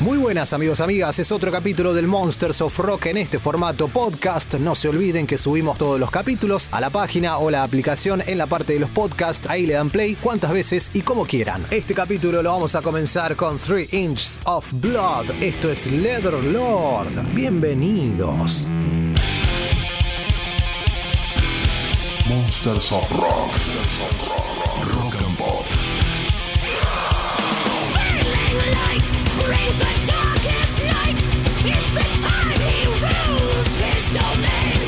Muy buenas amigos, amigas, es otro capítulo del Monsters of Rock en este formato podcast. No se olviden que subimos todos los capítulos a la página o la aplicación en la parte de los podcasts. Ahí le dan play cuantas veces y como quieran. Este capítulo lo vamos a comenzar con 3 Inches of Blood. Esto es Leather Lord. Bienvenidos. Monsters of Rock. Rock and Pop. Raise the darkest night. It's the time he rules his domain.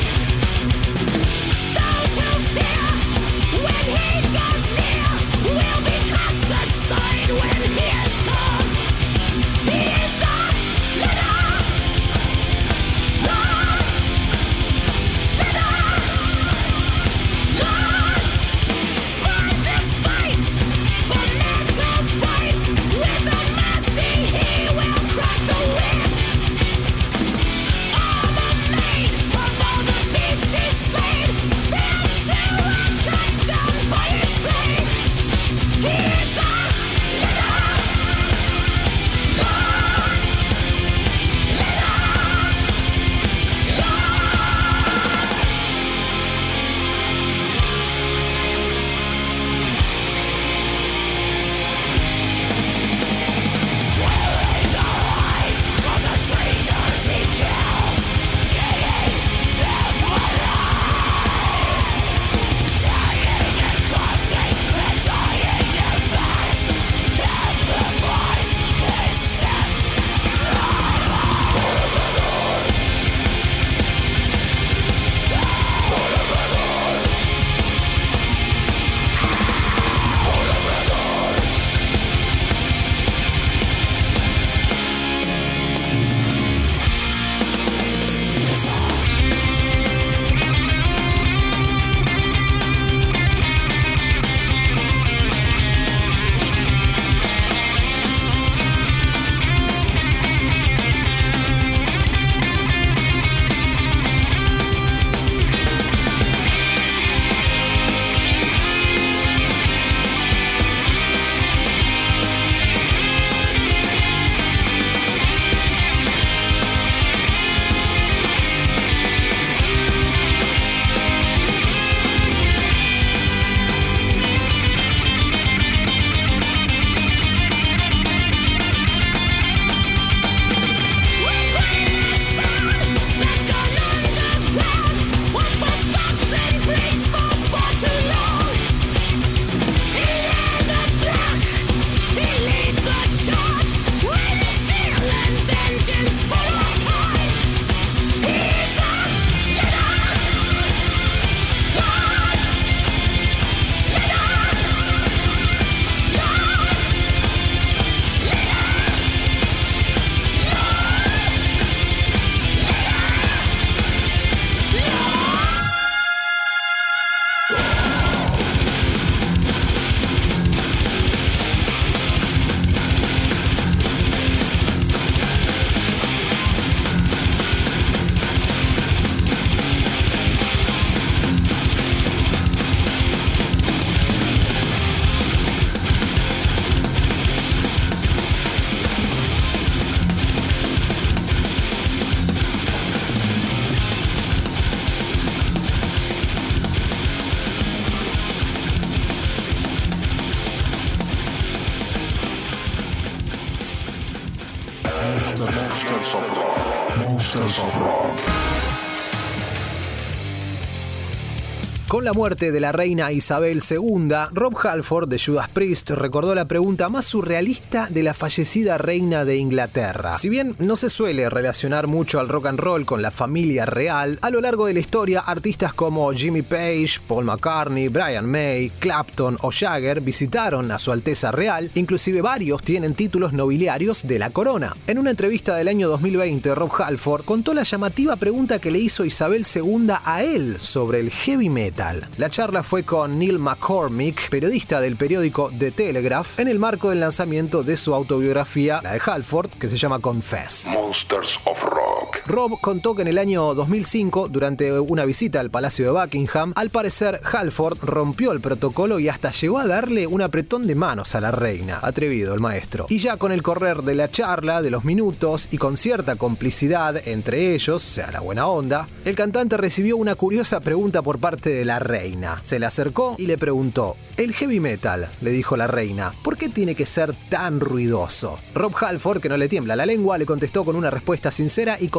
Con la muerte de la reina Isabel II, Rob Halford de Judas Priest recordó la pregunta más surrealista de la fallecida reina de Inglaterra. Si bien no se suele relacionar mucho al rock and roll con la familia real, a lo largo de la historia artistas como Jimmy Page, Paul McCartney, Brian May, Clapton o Jagger visitaron a su Alteza Real, inclusive varios tienen títulos nobiliarios de la corona. En una entrevista del año 2020, Rob Halford contó la llamativa pregunta que le hizo Isabel II a él sobre el heavy metal. La charla fue con Neil McCormick, periodista del periódico The Telegraph, en el marco del lanzamiento de su autobiografía, la de Halford, que se llama Confess. Monsters of Rock. Rob contó que en el año 2005, durante una visita al Palacio de Buckingham, al parecer Halford rompió el protocolo y hasta llegó a darle un apretón de manos a la reina. Atrevido el maestro. Y ya con el correr de la charla, de los minutos y con cierta complicidad entre ellos, o sea, la buena onda, el cantante recibió una curiosa pregunta por parte de la reina. Se le acercó y le preguntó, el heavy metal, le dijo la reina, ¿por qué tiene que ser tan ruidoso? Rob Halford, que no le tiembla la lengua, le contestó con una respuesta sincera y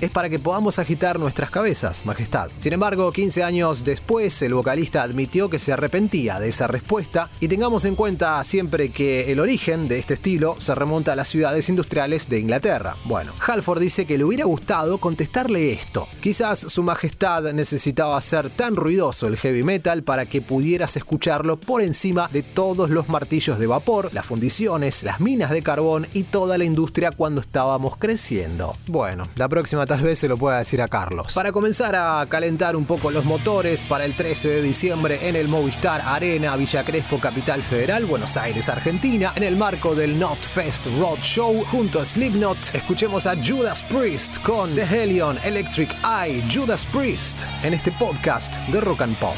Es para que podamos agitar nuestras cabezas, Majestad. Sin embargo, 15 años después, el vocalista admitió que se arrepentía de esa respuesta y tengamos en cuenta siempre que el origen de este estilo se remonta a las ciudades industriales de Inglaterra. Bueno, Halford dice que le hubiera gustado contestarle esto. Quizás su majestad necesitaba hacer tan ruidoso el heavy metal para que pudieras escucharlo por encima de todos los martillos de vapor, las fundiciones, las minas de carbón y toda la industria cuando estábamos creciendo. Bueno, la próxima tal vez se lo pueda decir a Carlos. Para comenzar a calentar un poco los motores para el 13 de diciembre en el Movistar Arena Villa Crespo Capital Federal, Buenos Aires, Argentina, en el marco del Notfest Road Show junto a Slipknot, escuchemos a Judas Priest con The Helion Electric Eye Judas Priest en este podcast de Rock and Pop.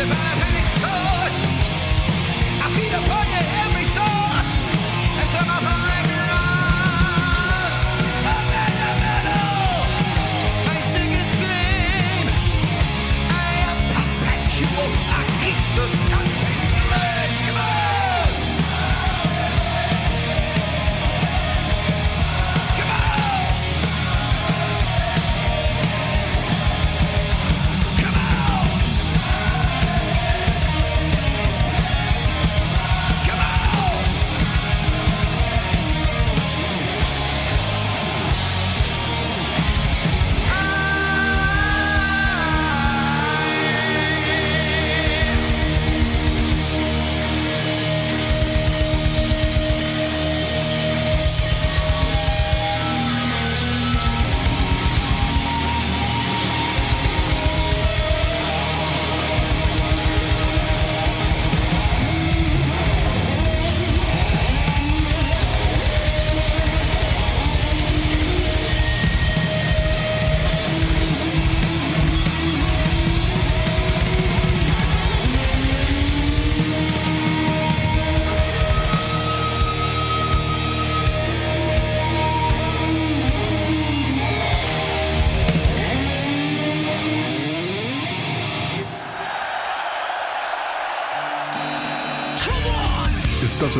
if I've had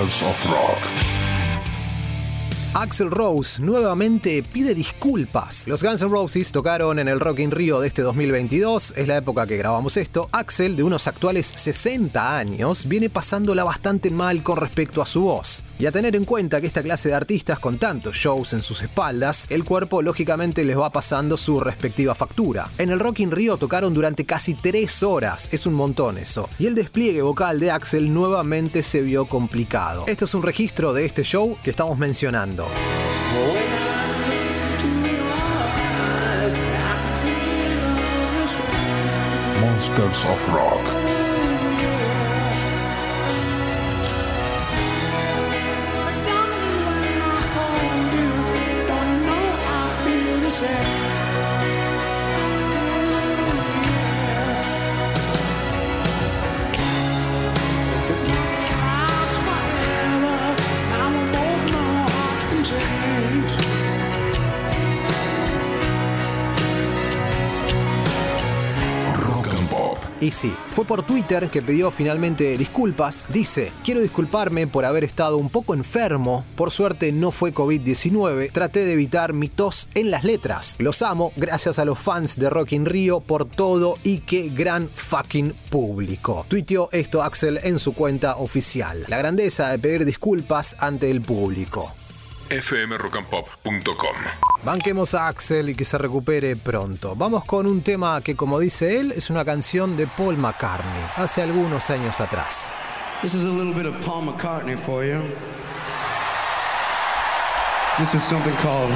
Of Rock. Axel Rose nuevamente pide disculpas. Los Guns N' Roses tocaron en el Rock in Rio de este 2022, es la época que grabamos esto. Axel, de unos actuales 60 años, viene pasándola bastante mal con respecto a su voz. Y a tener en cuenta que esta clase de artistas con tantos shows en sus espaldas, el cuerpo lógicamente les va pasando su respectiva factura. En el Rock in Rio tocaron durante casi 3 horas, es un montón eso. Y el despliegue vocal de Axel nuevamente se vio complicado. Este es un registro de este show que estamos mencionando. Monsters of Rock. Fue por Twitter que pidió finalmente disculpas. Dice, quiero disculparme por haber estado un poco enfermo. Por suerte no fue COVID-19. Traté de evitar mi tos en las letras. Los amo, gracias a los fans de Rock in Rio por todo y qué gran fucking público. Tuiteó esto Axel en su cuenta oficial. La grandeza de pedir disculpas ante el público. fmrockandpop.com. Banquemos a Axel y que se recupere pronto. Vamos con un tema que, como dice él, es una canción de Paul McCartney, hace algunos años atrás. This is a little bit of Paul McCartney for you. This is something called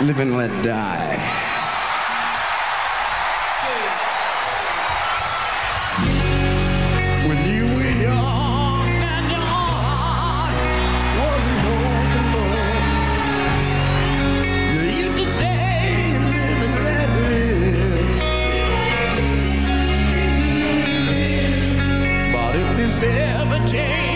Live and Let Die. every day.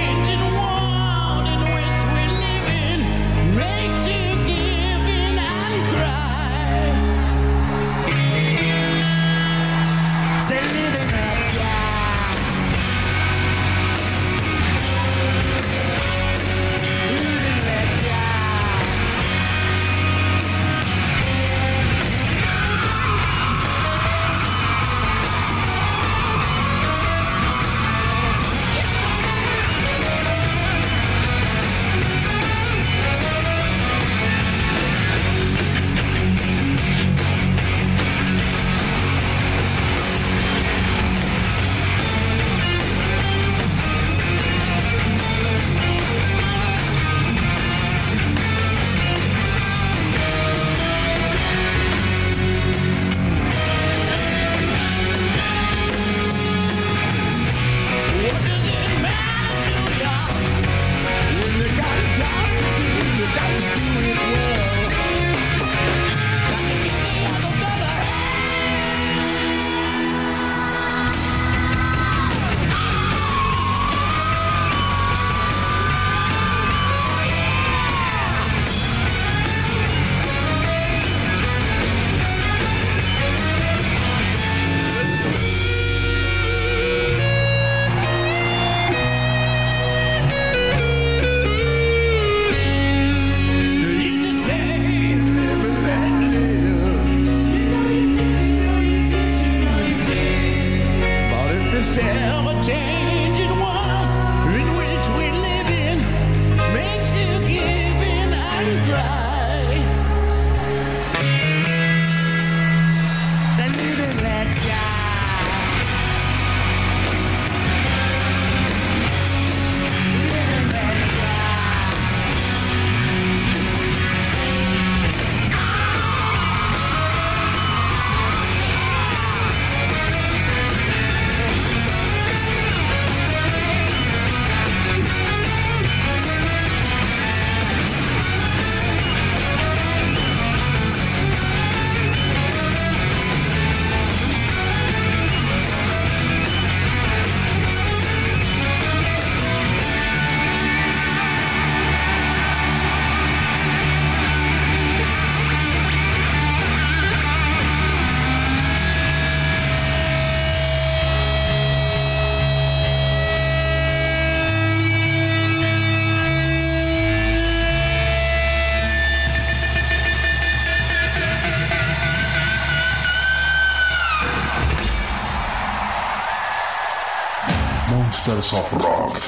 Rock.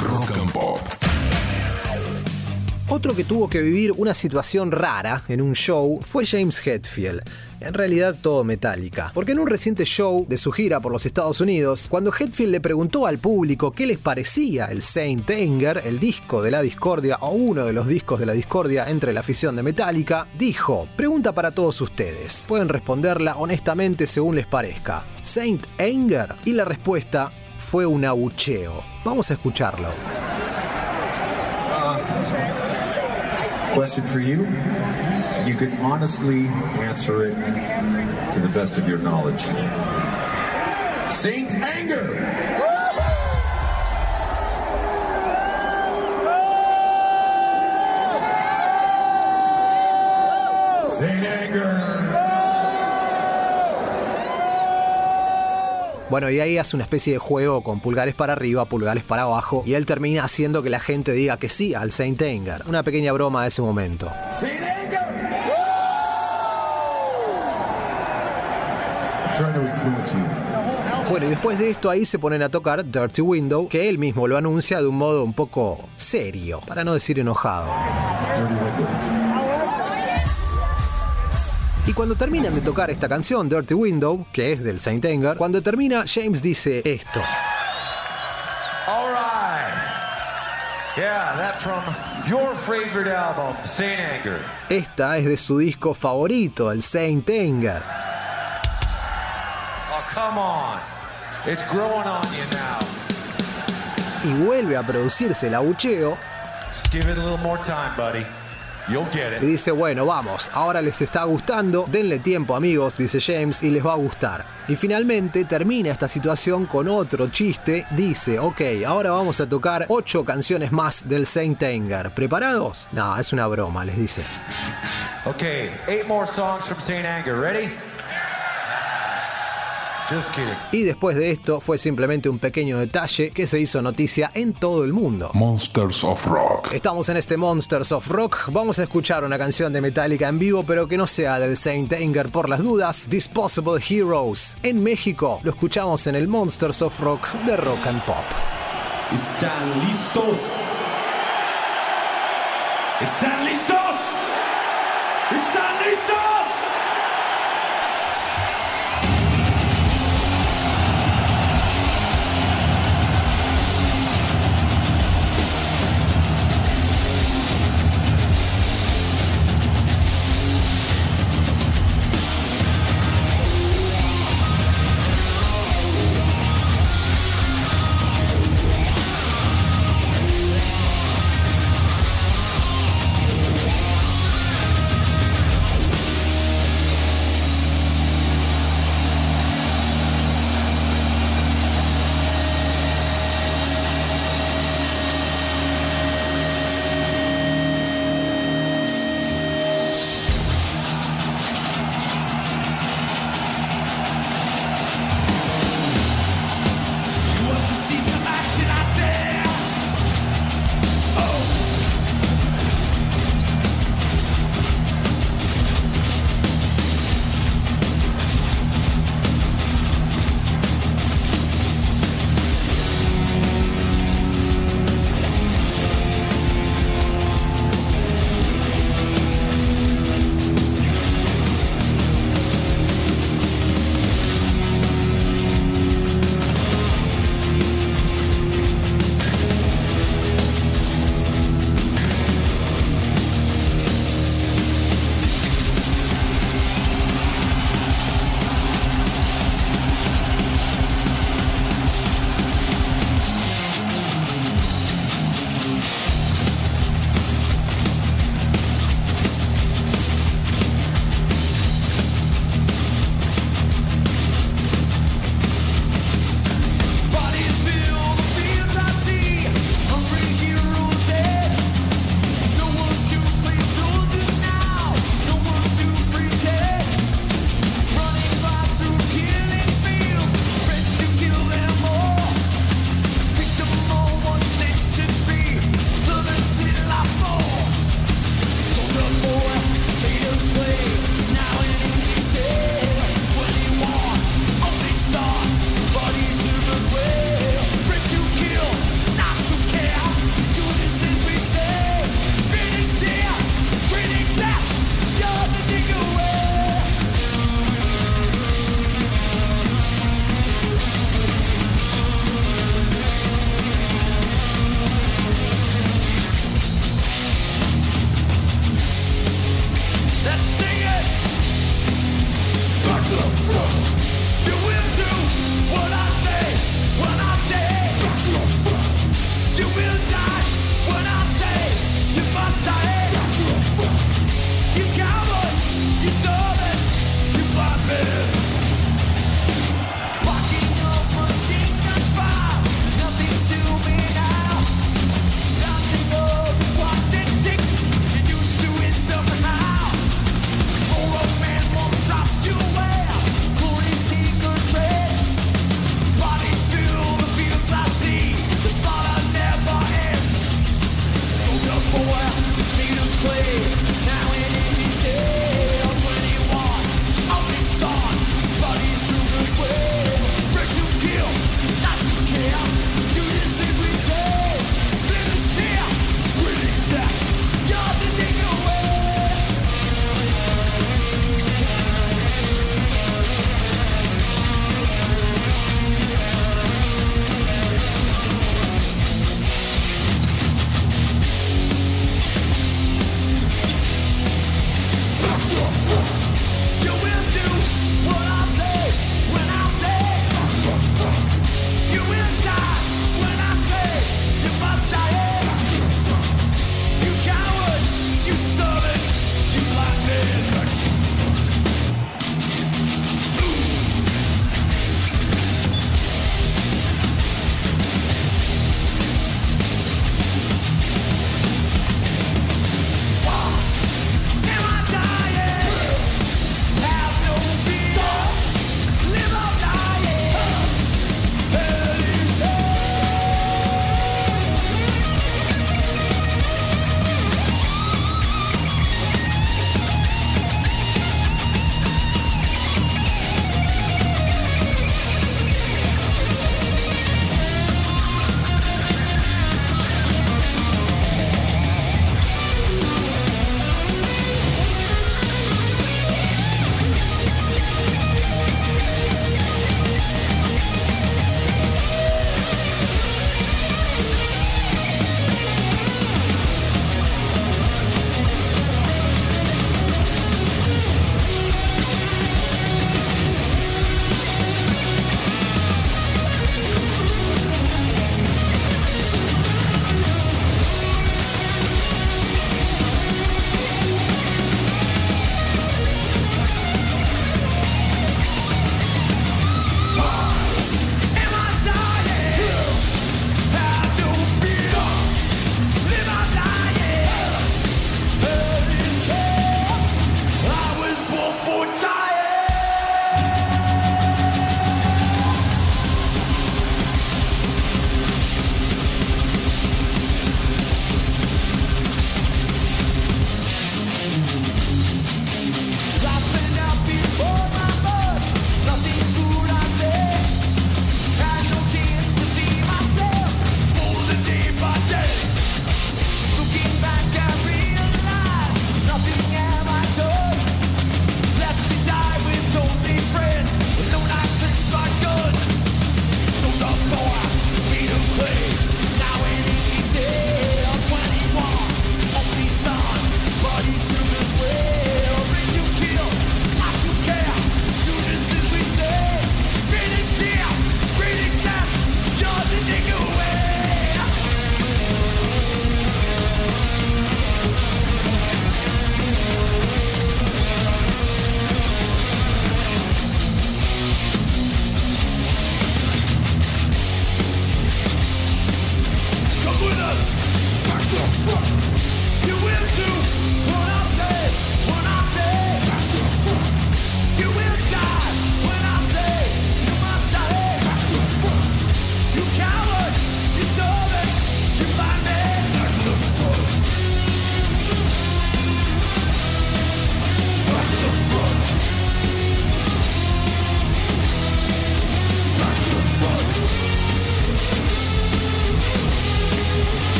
Rock and Pop. Otro que tuvo que vivir una situación rara en un show fue James Hetfield. En realidad todo metálica. Porque en un reciente show de su gira por los Estados Unidos, cuando Hetfield le preguntó al público qué les parecía el Saint Anger, el disco de la discordia o uno de los discos de la discordia entre la afición de Metallica, dijo, pregunta para todos ustedes. Pueden responderla honestamente según les parezca. ¿Saint Anger? Y la respuesta fue un abucheo. Vamos a escucharlo. Question for you. You can honestly answer it to the best of your knowledge. Saint Anger! Saint Anger! Bueno, y ahí hace una especie de juego con pulgares para arriba, pulgares para abajo, y él termina haciendo que la gente diga que sí al Saint Anger. Una pequeña broma de ese momento. Saint Anger! Bueno, y después de esto ahí se ponen a tocar Dirty Window, que él mismo lo anuncia de un modo un poco serio, para no decir enojado. Y cuando terminan de tocar esta canción, Dirty Window, que es del Saint Anger, cuando termina, James dice esto. All right. Yeah, that's from your favorite album, Saint Anger. Esta es de su disco favorito, el Saint Anger. Oh, come on. It's growing on you now. Y vuelve a producirse el abucheo Just give it a little more time, buddy. Y dice, bueno, vamos, ahora les está gustando, denle tiempo amigos, dice James, y les va a gustar. Y finalmente termina esta situación con otro chiste, dice, ok, ahora vamos a tocar ocho canciones más del Saint Anger. ¿Preparados? No, es una broma, les dice. Okay, eight more songs from Saint Anger. Ready? Just kidding. Y después de esto fue simplemente un pequeño detalle que se hizo noticia en todo el mundo. Monsters of Rock. Estamos en este Monsters of Rock. Vamos a escuchar una canción de Metallica en vivo, pero que no sea del Saint Anger por las dudas. Disposable Heroes. En México lo escuchamos en el Monsters of Rock de Rock and Pop. ¿Están listos? ¿Están listos? ¿Están Close.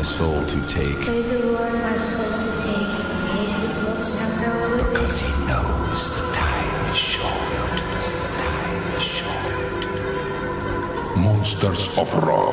My soul to take. pray the Lord my soul to take. Jesus will suffer with Because he knows the time is short. The time is short. Monsters of Rock.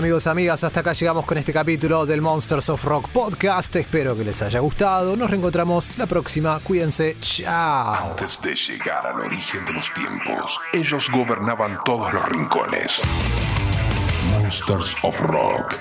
Amigos, amigas, hasta acá llegamos con este capítulo del Monsters of Rock podcast. Espero que les haya gustado. Nos reencontramos la próxima. Cuídense. Chao. Antes de llegar al origen de los tiempos, ellos gobernaban todos los rincones. Monsters of Rock.